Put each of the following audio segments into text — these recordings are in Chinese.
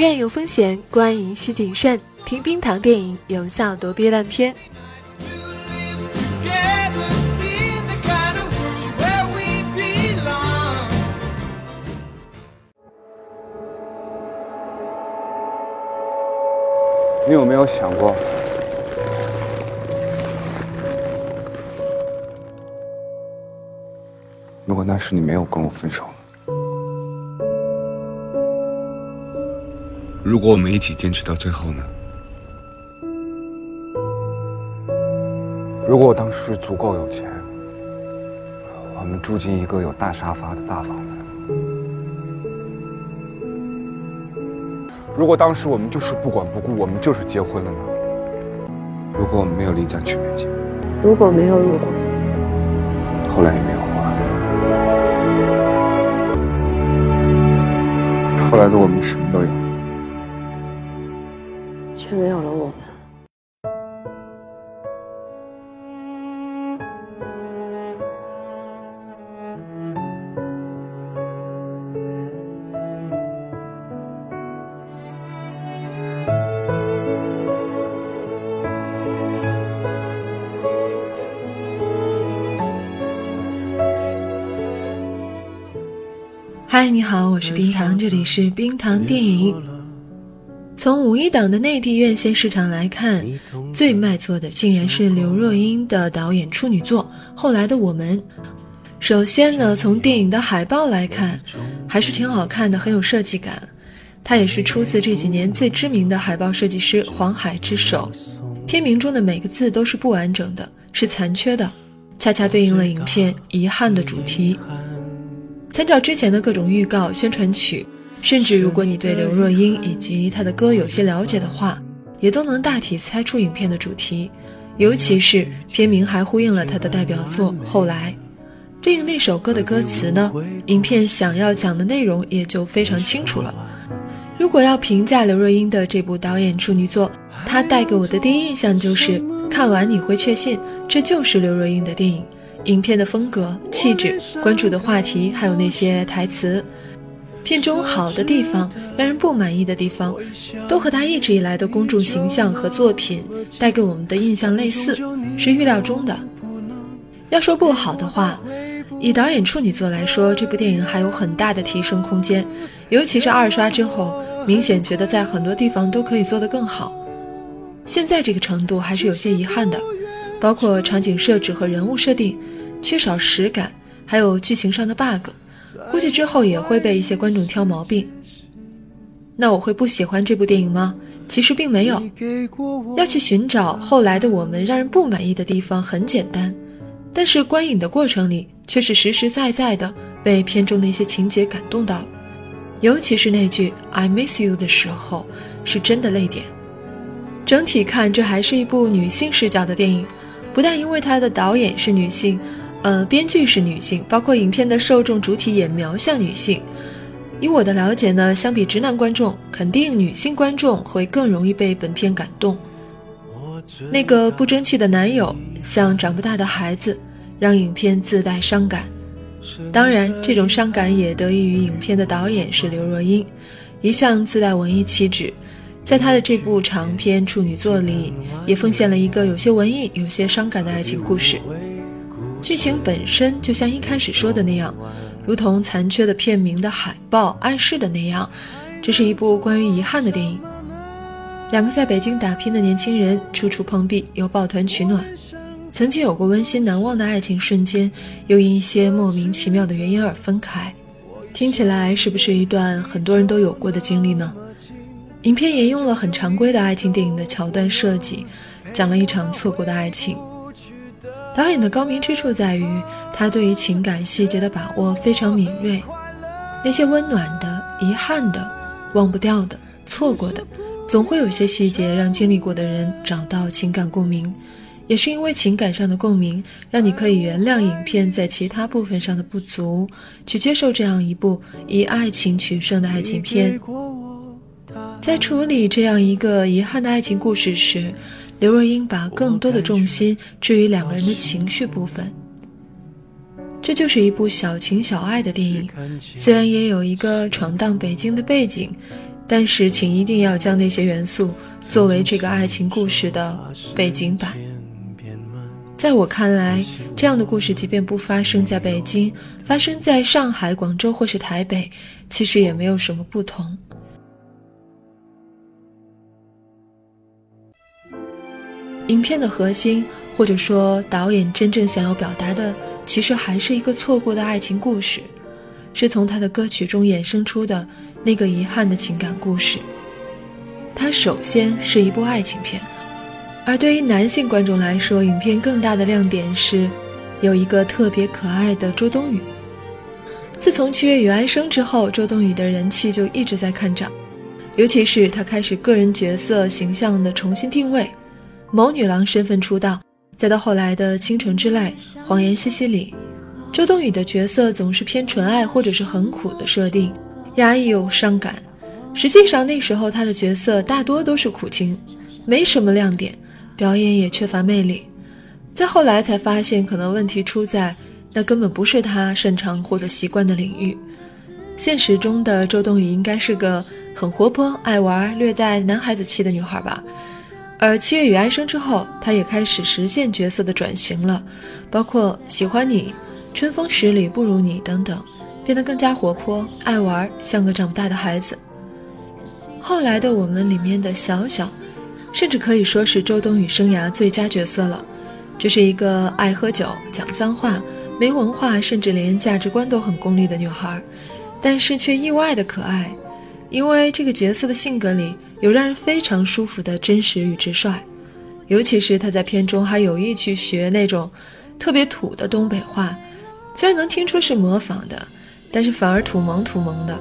院有风险，观影需谨慎。听冰糖电影，有效躲避烂片。你有没有想过，如果那时你没有跟我分手？如果我们一起坚持到最后呢？如果我当时足够有钱，我们住进一个有大沙发的大房子。如果当时我们就是不管不顾，我们就是结婚了呢？如果我们没有离家去北京，如果没有如果，后来也没有后来。后来的我们什么都有。却没有了我们。嗨，你好，我是冰糖，这里是冰糖电影。从五一档的内地院线市场来看，最卖座的竟然是刘若英的导演处女作《后来的我们》。首先呢，从电影的海报来看，还是挺好看的，很有设计感。它也是出自这几年最知名的海报设计师黄海之手。片名中的每个字都是不完整的，是残缺的，恰恰对应了影片遗憾的主题。参照之前的各种预告、宣传曲。甚至，如果你对刘若英以及她的歌有些了解的话，也都能大体猜出影片的主题。尤其是片名还呼应了她的代表作《后来》，对应那首歌的歌词呢，影片想要讲的内容也就非常清楚了。如果要评价刘若英的这部导演处女作，她带给我的第一印象就是看完你会确信这就是刘若英的电影。影片的风格、气质、关注的话题，还有那些台词。片中好的地方，让人不满意的地方，都和他一直以来的公众形象和作品带给我们的印象类似，是预料中的。要说不好的话，以导演处女作来说，这部电影还有很大的提升空间，尤其是二刷之后，明显觉得在很多地方都可以做得更好。现在这个程度还是有些遗憾的，包括场景设置和人物设定缺少实感，还有剧情上的 bug。估计之后也会被一些观众挑毛病。那我会不喜欢这部电影吗？其实并没有。要去寻找后来的我们让人不满意的地方很简单，但是观影的过程里却是实实在在的被片中的一些情节感动到了，尤其是那句 “I miss you” 的时候，是真的泪点。整体看，这还是一部女性视角的电影，不但因为它的导演是女性。呃，编剧是女性，包括影片的受众主体也瞄向女性。以我的了解呢，相比直男观众，肯定女性观众会更容易被本片感动。那个不争气的男友像长不大的孩子，让影片自带伤感。当然，这种伤感也得益于影片的导演是刘若英，一向自带文艺气质，在她的这部长篇处女作里，也奉献了一个有些文艺、有些伤感的爱情故事。剧情本身就像一开始说的那样，如同残缺的片名的海报暗示的那样，这是一部关于遗憾的电影。两个在北京打拼的年轻人处处碰壁，又抱团取暖，曾经有过温馨难忘的爱情瞬间，又因一些莫名其妙的原因而分开。听起来是不是一段很多人都有过的经历呢？影片沿用了很常规的爱情电影的桥段设计，讲了一场错过的爱情。导演的高明之处在于，他对于情感细节的把握非常敏锐。那些温暖的、遗憾的、忘不掉的、错过的，总会有些细节让经历过的人找到情感共鸣。也是因为情感上的共鸣，让你可以原谅影片在其他部分上的不足，去接受这样一部以爱情取胜的爱情片。在处理这样一个遗憾的爱情故事时，刘若英把更多的重心置于两个人的情绪部分，这就是一部小情小爱的电影。虽然也有一个闯荡北京的背景，但是请一定要将那些元素作为这个爱情故事的背景板。在我看来，这样的故事即便不发生在北京，发生在上海、广州或是台北，其实也没有什么不同。影片的核心，或者说导演真正想要表达的，其实还是一个错过的爱情故事，是从他的歌曲中衍生出的那个遗憾的情感故事。它首先是一部爱情片。而对于男性观众来说，影片更大的亮点是，有一个特别可爱的周冬雨。自从《七月与安生》之后，周冬雨的人气就一直在看涨，尤其是她开始个人角色形象的重新定位，某女郎身份出道，再到后来的《倾城之泪》《谎言西西里》，周冬雨的角色总是偏纯爱或者是很苦的设定，压抑又伤感。实际上那时候她的角色大多都是苦情，没什么亮点。表演也缺乏魅力，再后来才发现，可能问题出在那根本不是她擅长或者习惯的领域。现实中的周冬雨应该是个很活泼、爱玩、略带男孩子气的女孩吧？而《七月与安生》之后，她也开始实现角色的转型了，包括《喜欢你》《春风十里不如你》等等，变得更加活泼、爱玩，像个长不大的孩子。后来的《我们》里面的小小。甚至可以说是周冬雨生涯最佳角色了。这是一个爱喝酒、讲脏话、没文化，甚至连价值观都很功利的女孩，但是却意外的可爱。因为这个角色的性格里有让人非常舒服的真实与直率，尤其是他在片中还有意去学那种特别土的东北话，虽然能听出是模仿的，但是反而土萌土萌的。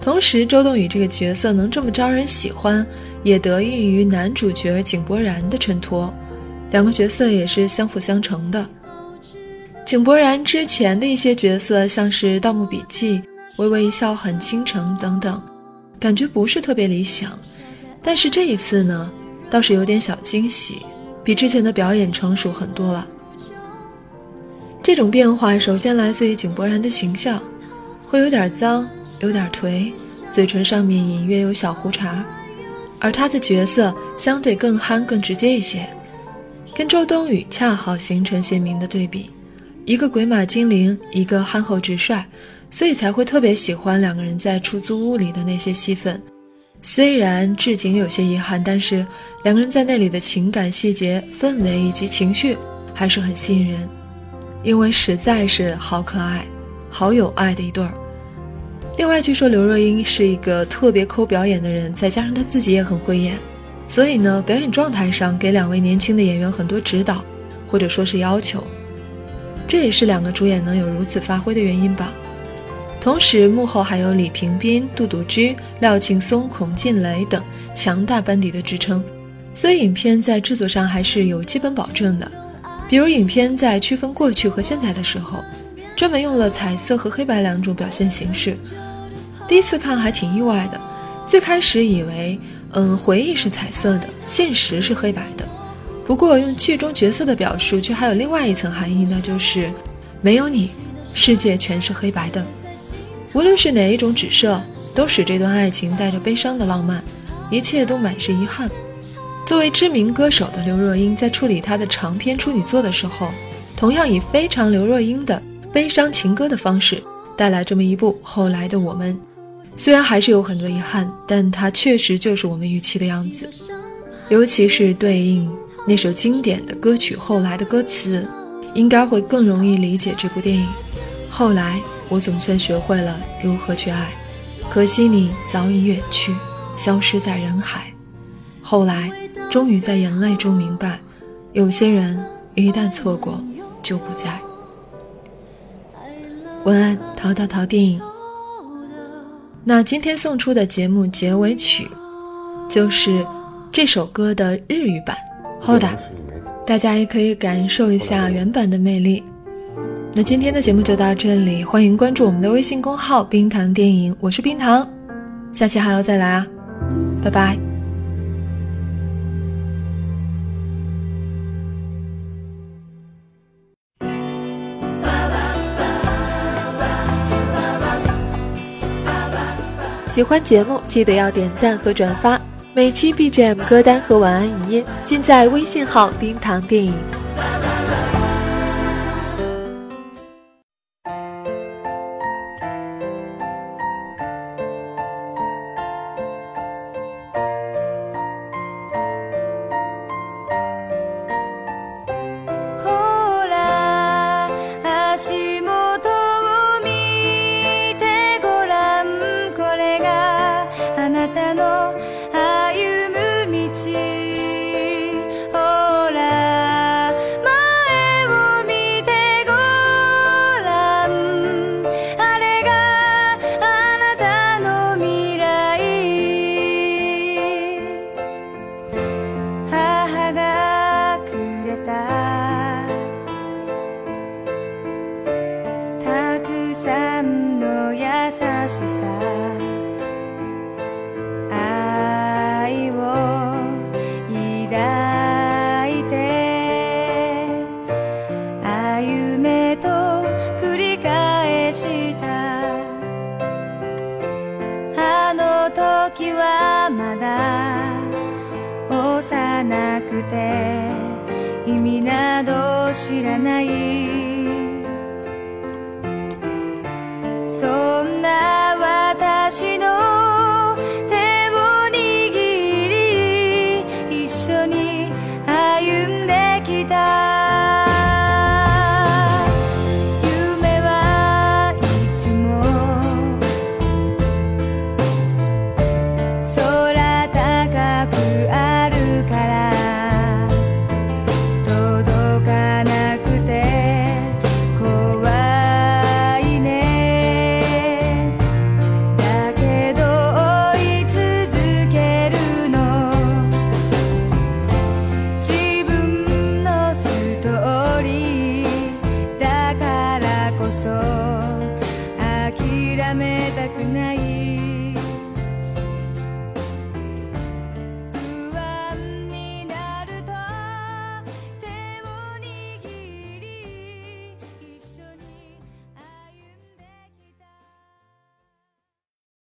同时，周冬雨这个角色能这么招人喜欢。也得益于男主角井柏然的衬托，两个角色也是相辅相成的。井柏然之前的一些角色，像是《盗墓笔记》《微微一笑很倾城》等等，感觉不是特别理想。但是这一次呢，倒是有点小惊喜，比之前的表演成熟很多了。这种变化首先来自于井柏然的形象，会有点脏，有点颓，嘴唇上面隐约有小胡茬。而他的角色相对更憨、更直接一些，跟周冬雨恰好形成鲜明的对比，一个鬼马精灵，一个憨厚直率，所以才会特别喜欢两个人在出租屋里的那些戏份。虽然置景有些遗憾，但是两个人在那里的情感细节、氛围以及情绪还是很吸引人，因为实在是好可爱、好有爱的一对儿。另外，据说刘若英是一个特别抠表演的人，再加上她自己也很会演，所以呢，表演状态上给两位年轻的演员很多指导，或者说是要求，这也是两个主演能有如此发挥的原因吧。同时，幕后还有李平斌、杜笃之、廖庆松、孔静蕾等强大班底的支撑，所以影片在制作上还是有基本保证的。比如，影片在区分过去和现在的时候。专门用了彩色和黑白两种表现形式，第一次看还挺意外的。最开始以为，嗯，回忆是彩色的，现实是黑白的。不过用剧中角色的表述，却还有另外一层含义，那就是没有你，世界全是黑白的。无论是哪一种指涉，都使这段爱情带着悲伤的浪漫，一切都满是遗憾。作为知名歌手的刘若英，在处理她的长篇处女作的时候，同样以非常刘若英的。悲伤情歌的方式带来这么一部后来的我们，虽然还是有很多遗憾，但它确实就是我们预期的样子。尤其是对应那首经典的歌曲后来的歌词，应该会更容易理解这部电影。后来我总算学会了如何去爱，可惜你早已远去，消失在人海。后来终于在眼泪中明白，有些人一旦错过就不在。文案：淘淘淘电影。那今天送出的节目结尾曲，就是这首歌的日语版《Hoda》，大家也可以感受一下原版的魅力。那今天的节目就到这里，欢迎关注我们的微信公号“冰糖电影”，我是冰糖，下期还要再来啊，拜拜。喜欢节目记得要点赞和转发。每期 BGM 歌单和晚安语音尽在微信号“冰糖电影”。愛を抱いて歩めと繰り返した。あの時はまだ幼くて意味など知らない。